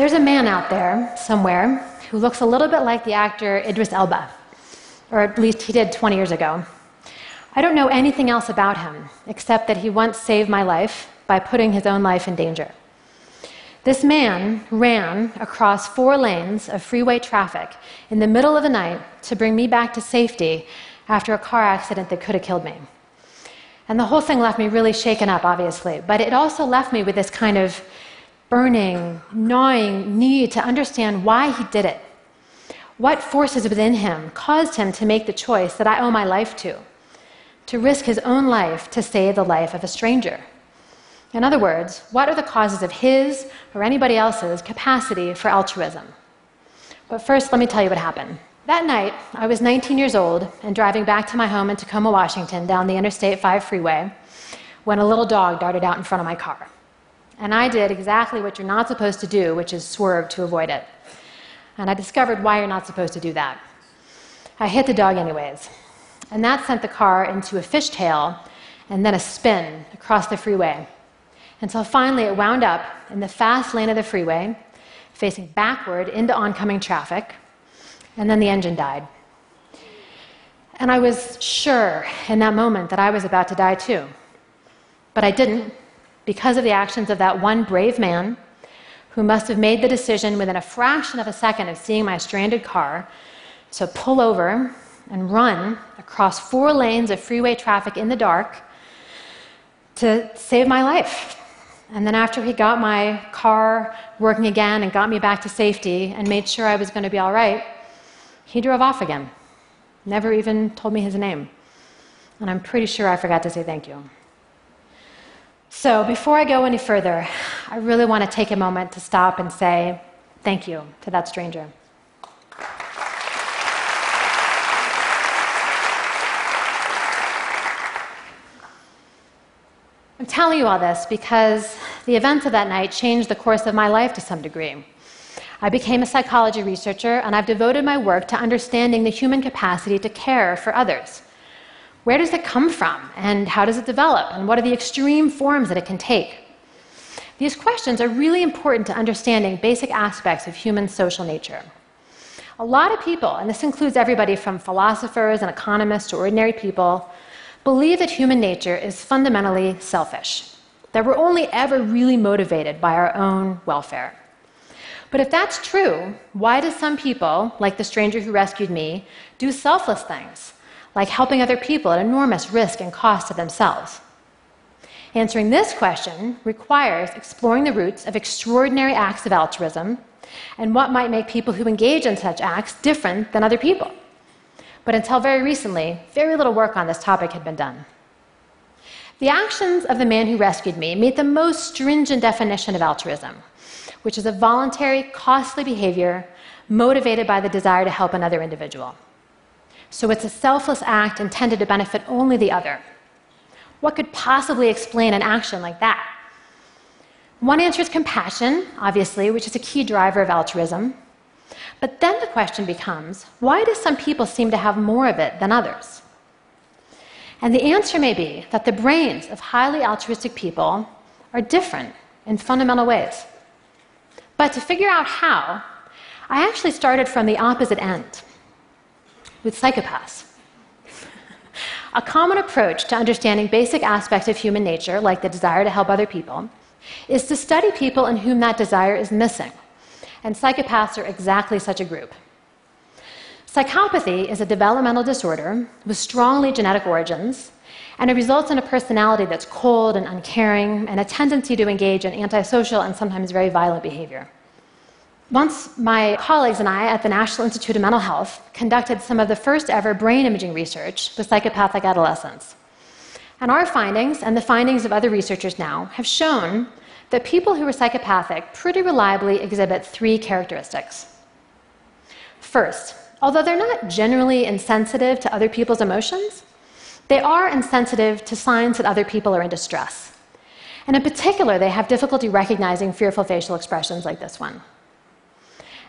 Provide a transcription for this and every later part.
There's a man out there somewhere who looks a little bit like the actor Idris Elba, or at least he did 20 years ago. I don't know anything else about him except that he once saved my life by putting his own life in danger. This man ran across four lanes of freeway traffic in the middle of the night to bring me back to safety after a car accident that could have killed me. And the whole thing left me really shaken up, obviously, but it also left me with this kind of burning, gnawing need to understand why he did it. What forces within him caused him to make the choice that I owe my life to, to risk his own life to save the life of a stranger? In other words, what are the causes of his or anybody else's capacity for altruism? But first, let me tell you what happened. That night, I was 19 years old and driving back to my home in Tacoma, Washington, down the Interstate 5 freeway, when a little dog darted out in front of my car. And I did exactly what you're not supposed to do, which is swerve to avoid it. And I discovered why you're not supposed to do that. I hit the dog anyways. And that sent the car into a fishtail and then a spin across the freeway. Until finally it wound up in the fast lane of the freeway, facing backward into oncoming traffic, and then the engine died. And I was sure in that moment that I was about to die too. But I didn't because of the actions of that one brave man who must have made the decision within a fraction of a second of seeing my stranded car to pull over and run across four lanes of freeway traffic in the dark to save my life. And then, after he got my car working again and got me back to safety and made sure I was going to be all right, he drove off again. Never even told me his name. And I'm pretty sure I forgot to say thank you. So, before I go any further, I really want to take a moment to stop and say thank you to that stranger. I'm telling you all this because the events of that night changed the course of my life to some degree. I became a psychology researcher, and I've devoted my work to understanding the human capacity to care for others. Where does it come from? And how does it develop? And what are the extreme forms that it can take? These questions are really important to understanding basic aspects of human social nature. A lot of people, and this includes everybody from philosophers and economists to ordinary people, believe that human nature is fundamentally selfish, that we're only ever really motivated by our own welfare. But if that's true, why do some people, like the stranger who rescued me, do selfless things? Like helping other people at enormous risk and cost to themselves? Answering this question requires exploring the roots of extraordinary acts of altruism and what might make people who engage in such acts different than other people. But until very recently, very little work on this topic had been done. The actions of the man who rescued me meet the most stringent definition of altruism, which is a voluntary, costly behavior motivated by the desire to help another individual. So it's a selfless act intended to benefit only the other. What could possibly explain an action like that? One answer is compassion, obviously, which is a key driver of altruism. But then the question becomes why do some people seem to have more of it than others? And the answer may be that the brains of highly altruistic people are different in fundamental ways. But to figure out how, I actually started from the opposite end with psychopaths. A common approach to understanding basic aspects of human nature, like the desire to help other people, is to study people in whom that desire is missing. And psychopaths are exactly such a group. Psychopathy is a developmental disorder with strongly genetic origins, and it results in a personality that's cold and uncaring and a tendency to engage in antisocial and sometimes very violent behavior. Once my colleagues and I at the National Institute of Mental Health conducted some of the first ever brain imaging research with psychopathic adolescents. And our findings, and the findings of other researchers now, have shown that people who are psychopathic pretty reliably exhibit three characteristics. First, although they're not generally insensitive to other people's emotions, they are insensitive to signs that other people are in distress. And in particular, they have difficulty recognizing fearful facial expressions like this one.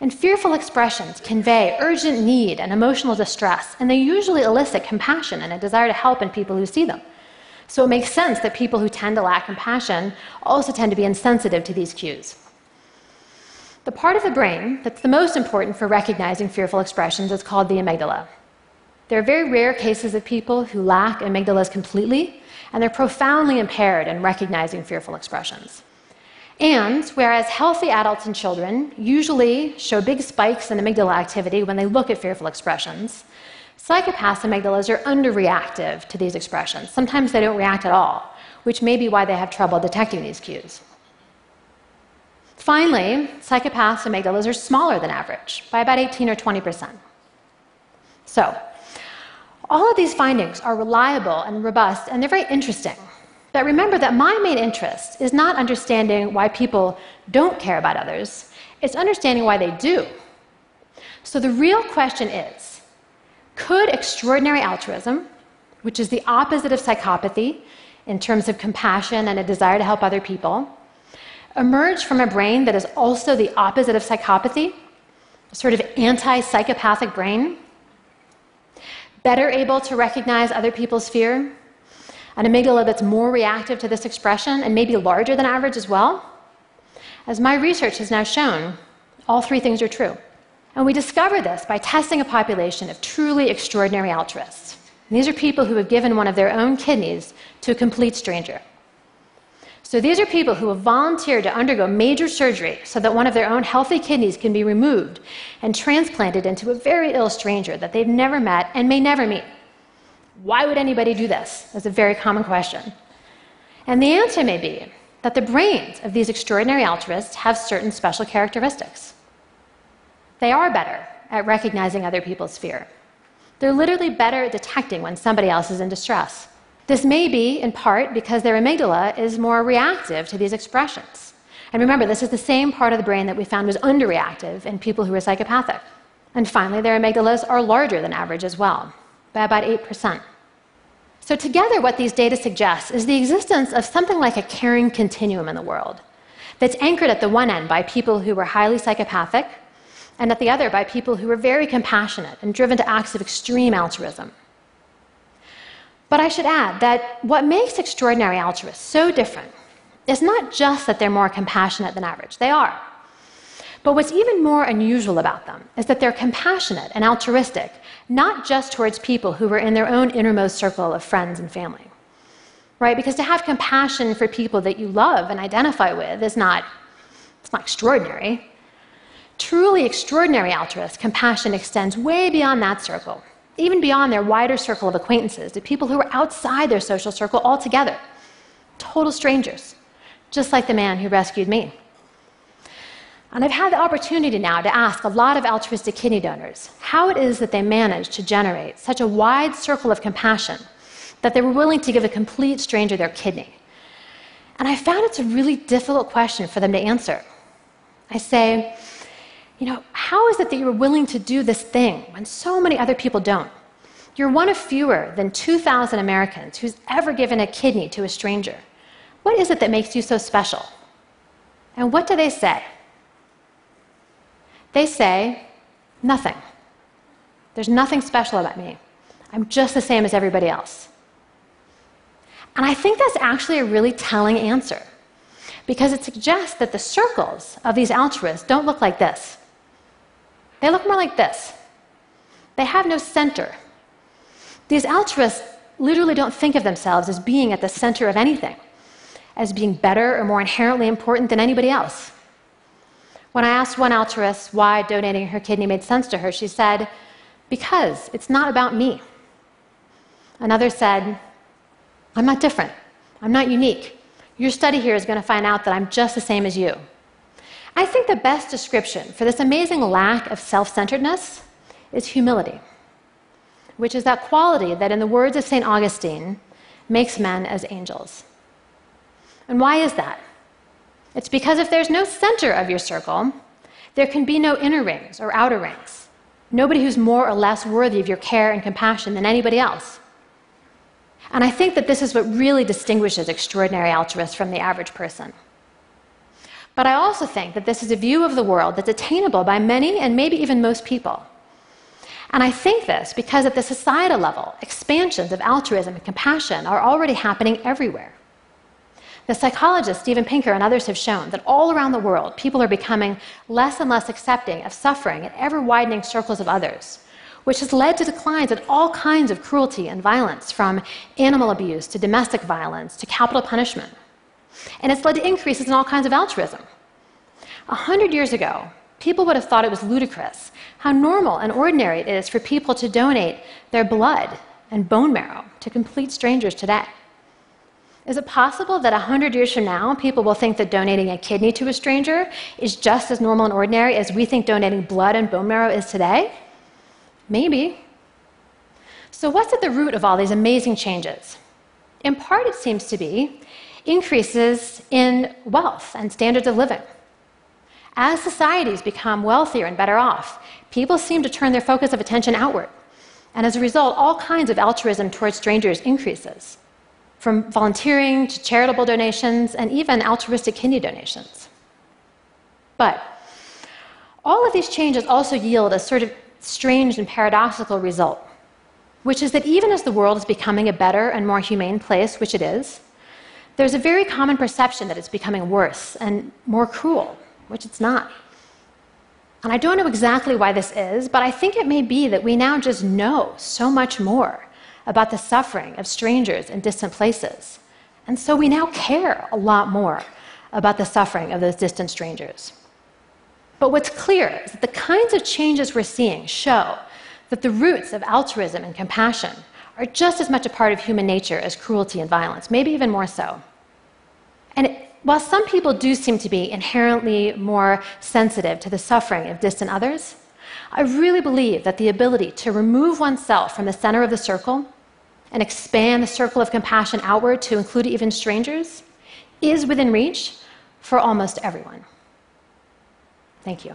And fearful expressions convey urgent need and emotional distress, and they usually elicit compassion and a desire to help in people who see them. So it makes sense that people who tend to lack compassion also tend to be insensitive to these cues. The part of the brain that's the most important for recognizing fearful expressions is called the amygdala. There are very rare cases of people who lack amygdalas completely, and they're profoundly impaired in recognizing fearful expressions. And whereas healthy adults and children usually show big spikes in amygdala activity when they look at fearful expressions, psychopaths' amygdalas are underreactive to these expressions. Sometimes they don't react at all, which may be why they have trouble detecting these cues. Finally, psychopaths' amygdalas are smaller than average, by about 18 or 20 percent. So, all of these findings are reliable and robust, and they're very interesting. But remember that my main interest is not understanding why people don't care about others, it's understanding why they do. So the real question is could extraordinary altruism, which is the opposite of psychopathy in terms of compassion and a desire to help other people, emerge from a brain that is also the opposite of psychopathy, a sort of anti psychopathic brain? better able to recognize other people's fear, an amygdala that's more reactive to this expression and maybe larger than average as well? As my research has now shown, all three things are true. And we discovered this by testing a population of truly extraordinary altruists. And these are people who have given one of their own kidneys to a complete stranger. So these are people who have volunteered to undergo major surgery so that one of their own healthy kidneys can be removed and transplanted into a very ill stranger that they've never met and may never meet. Why would anybody do this? That's a very common question. And the answer may be that the brains of these extraordinary altruists have certain special characteristics. They are better at recognizing other people's fear. They're literally better at detecting when somebody else is in distress. This may be, in part, because their amygdala is more reactive to these expressions. And remember, this is the same part of the brain that we found was underreactive in people who were psychopathic. And finally, their amygdalas are larger than average as well, by about 8%. So, together, what these data suggest is the existence of something like a caring continuum in the world that's anchored at the one end by people who were highly psychopathic, and at the other by people who were very compassionate and driven to acts of extreme altruism. But I should add that what makes extraordinary altruists so different is not just that they're more compassionate than average, they are. But what's even more unusual about them is that they're compassionate and altruistic, not just towards people who are in their own innermost circle of friends and family. Right? Because to have compassion for people that you love and identify with is not, it's not extraordinary. Truly extraordinary altruist compassion extends way beyond that circle even beyond their wider circle of acquaintances, to people who are outside their social circle altogether. Total strangers, just like the man who rescued me. And I've had the opportunity now to ask a lot of altruistic kidney donors how it is that they managed to generate such a wide circle of compassion that they were willing to give a complete stranger their kidney. And I found it's a really difficult question for them to answer. I say, you know, how is it that you're willing to do this thing when so many other people don't? You're one of fewer than 2,000 Americans who's ever given a kidney to a stranger. What is it that makes you so special? And what do they say? They say, nothing. There's nothing special about me. I'm just the same as everybody else. And I think that's actually a really telling answer because it suggests that the circles of these altruists don't look like this. They look more like this. They have no center. These altruists literally don't think of themselves as being at the center of anything, as being better or more inherently important than anybody else. When I asked one altruist why donating her kidney made sense to her, she said, Because it's not about me. Another said, I'm not different. I'm not unique. Your study here is going to find out that I'm just the same as you. I think the best description for this amazing lack of self centeredness is humility, which is that quality that, in the words of St. Augustine, makes men as angels. And why is that? It's because if there's no center of your circle, there can be no inner rings or outer rings. Nobody who's more or less worthy of your care and compassion than anybody else. And I think that this is what really distinguishes extraordinary altruists from the average person. But I also think that this is a view of the world that's attainable by many and maybe even most people. And I think this because at the societal level, expansions of altruism and compassion are already happening everywhere. The psychologists Steven Pinker and others have shown that all around the world, people are becoming less and less accepting of suffering in ever widening circles of others, which has led to declines in all kinds of cruelty and violence, from animal abuse to domestic violence to capital punishment. And it's led to increases in all kinds of altruism. A hundred years ago, people would have thought it was ludicrous how normal and ordinary it is for people to donate their blood and bone marrow to complete strangers today. Is it possible that 100 years from now, people will think that donating a kidney to a stranger is just as normal and ordinary as we think donating blood and bone marrow is today? Maybe. So, what's at the root of all these amazing changes? In part, it seems to be increases in wealth and standards of living. As societies become wealthier and better off, people seem to turn their focus of attention outward. And as a result, all kinds of altruism towards strangers increases, from volunteering to charitable donations and even altruistic kidney donations. But all of these changes also yield a sort of strange and paradoxical result, which is that even as the world is becoming a better and more humane place, which it is, there's a very common perception that it's becoming worse and more cruel, which it's not. And I don't know exactly why this is, but I think it may be that we now just know so much more about the suffering of strangers in distant places. And so we now care a lot more about the suffering of those distant strangers. But what's clear is that the kinds of changes we're seeing show that the roots of altruism and compassion are just as much a part of human nature as cruelty and violence, maybe even more so. And it, while some people do seem to be inherently more sensitive to the suffering of distant others, I really believe that the ability to remove oneself from the center of the circle and expand the circle of compassion outward to include even strangers is within reach for almost everyone. Thank you.